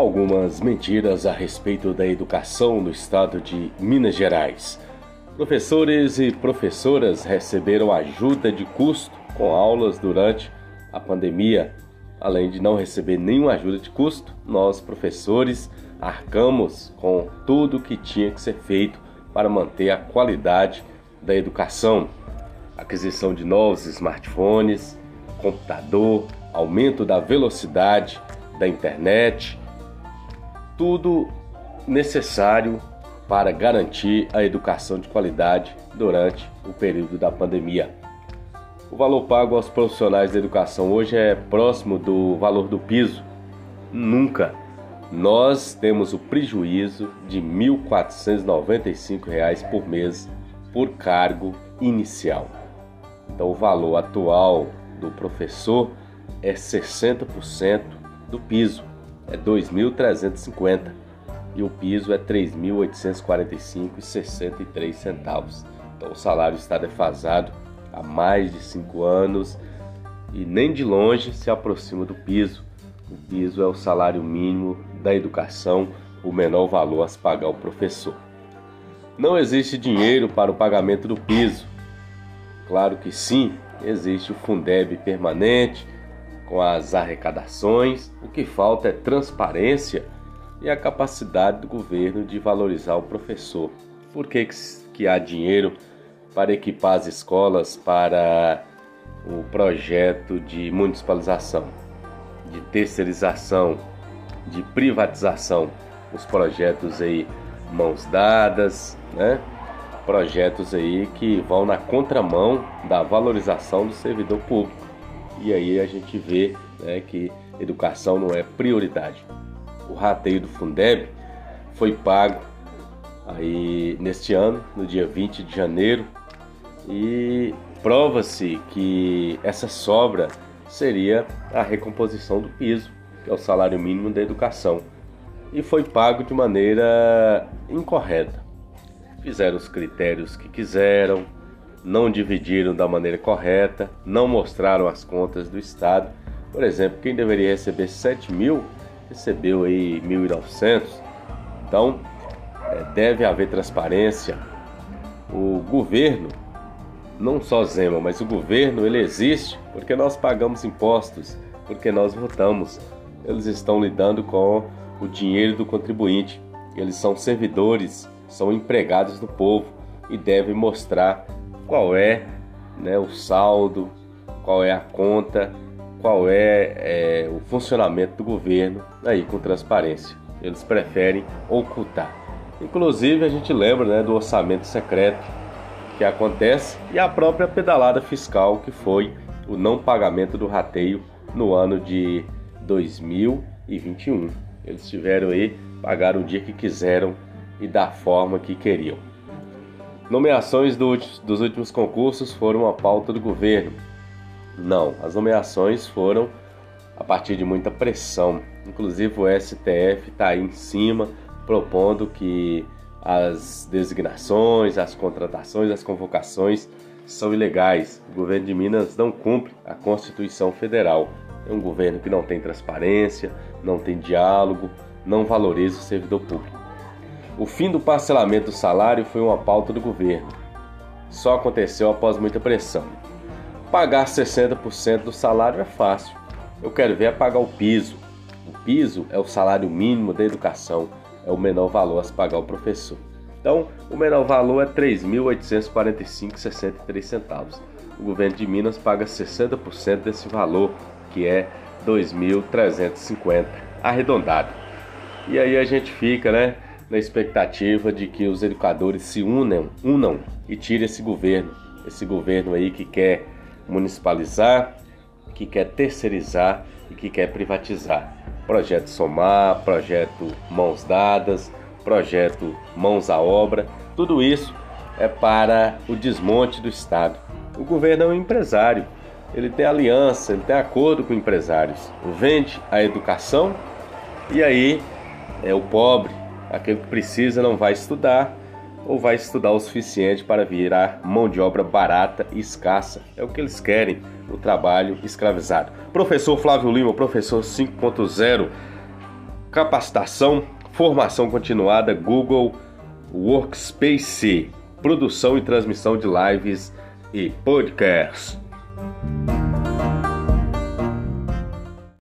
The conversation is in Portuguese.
algumas mentiras a respeito da educação no estado de Minas Gerais. Professores e professoras receberam ajuda de custo com aulas durante a pandemia. Além de não receber nenhuma ajuda de custo, nós, professores, arcamos com tudo que tinha que ser feito para manter a qualidade da educação. Aquisição de novos smartphones, computador, aumento da velocidade da internet, tudo necessário para garantir a educação de qualidade durante o período da pandemia. O valor pago aos profissionais da educação hoje é próximo do valor do piso. Nunca nós temos o prejuízo de R$ 1.495 por mês por cargo inicial. Então, o valor atual do professor é 60% do piso é 2.350 e o piso é 3.845,63 centavos. Então o salário está defasado há mais de cinco anos e nem de longe se aproxima do piso. O piso é o salário mínimo da educação, o menor valor a se pagar o professor. Não existe dinheiro para o pagamento do piso. Claro que sim, existe o Fundeb permanente, com as arrecadações, o que falta é transparência e a capacidade do governo de valorizar o professor. Por que, que há dinheiro para equipar as escolas para o projeto de municipalização, de terceirização, de privatização? Os projetos aí mãos dadas, né? Projetos aí que vão na contramão da valorização do servidor público. E aí a gente vê né, que educação não é prioridade. O rateio do Fundeb foi pago aí neste ano, no dia 20 de janeiro, e prova-se que essa sobra seria a recomposição do piso, que é o salário mínimo da educação, e foi pago de maneira incorreta. Fizeram os critérios que quiseram, não dividiram da maneira correta, não mostraram as contas do Estado. Por exemplo, quem deveria receber 7 mil recebeu aí 1.900. Então, é, deve haver transparência. O governo, não só Zema, mas o governo, ele existe porque nós pagamos impostos, porque nós votamos. Eles estão lidando com o dinheiro do contribuinte. Eles são servidores, são empregados do povo e devem mostrar qual é né, o saldo, qual é a conta, qual é, é o funcionamento do governo aí com transparência. Eles preferem ocultar. Inclusive a gente lembra né, do orçamento secreto que acontece e a própria pedalada fiscal que foi o não pagamento do rateio no ano de 2021. Eles tiveram aí, pagaram o dia que quiseram e da forma que queriam. Nomeações do, dos últimos concursos foram a pauta do governo. Não, as nomeações foram a partir de muita pressão. Inclusive o STF está aí em cima propondo que as designações, as contratações, as convocações são ilegais. O governo de Minas não cumpre a Constituição Federal. É um governo que não tem transparência, não tem diálogo, não valoriza o servidor público. O fim do parcelamento do salário foi uma pauta do governo. Só aconteceu após muita pressão. Pagar 60% do salário é fácil. Eu quero ver é pagar o piso. O piso é o salário mínimo da educação, é o menor valor a se pagar o professor. Então, o menor valor é R$ 3.845,63 centavos. O governo de Minas paga 60% desse valor, que é R$ 2.350, arredondado. E aí a gente fica, né? Na expectativa de que os educadores se unam, unam e tirem esse governo, esse governo aí que quer municipalizar, que quer terceirizar e que quer privatizar. Projeto Somar, projeto Mãos Dadas, projeto Mãos à Obra, tudo isso é para o desmonte do Estado. O governo é um empresário, ele tem aliança, ele tem acordo com empresários, vende a educação e aí é o pobre, Aquele que precisa não vai estudar ou vai estudar o suficiente para virar mão de obra barata e escassa. É o que eles querem, o trabalho escravizado. Professor Flávio Lima, professor 5.0, capacitação, formação continuada, Google Workspace, produção e transmissão de lives e podcasts.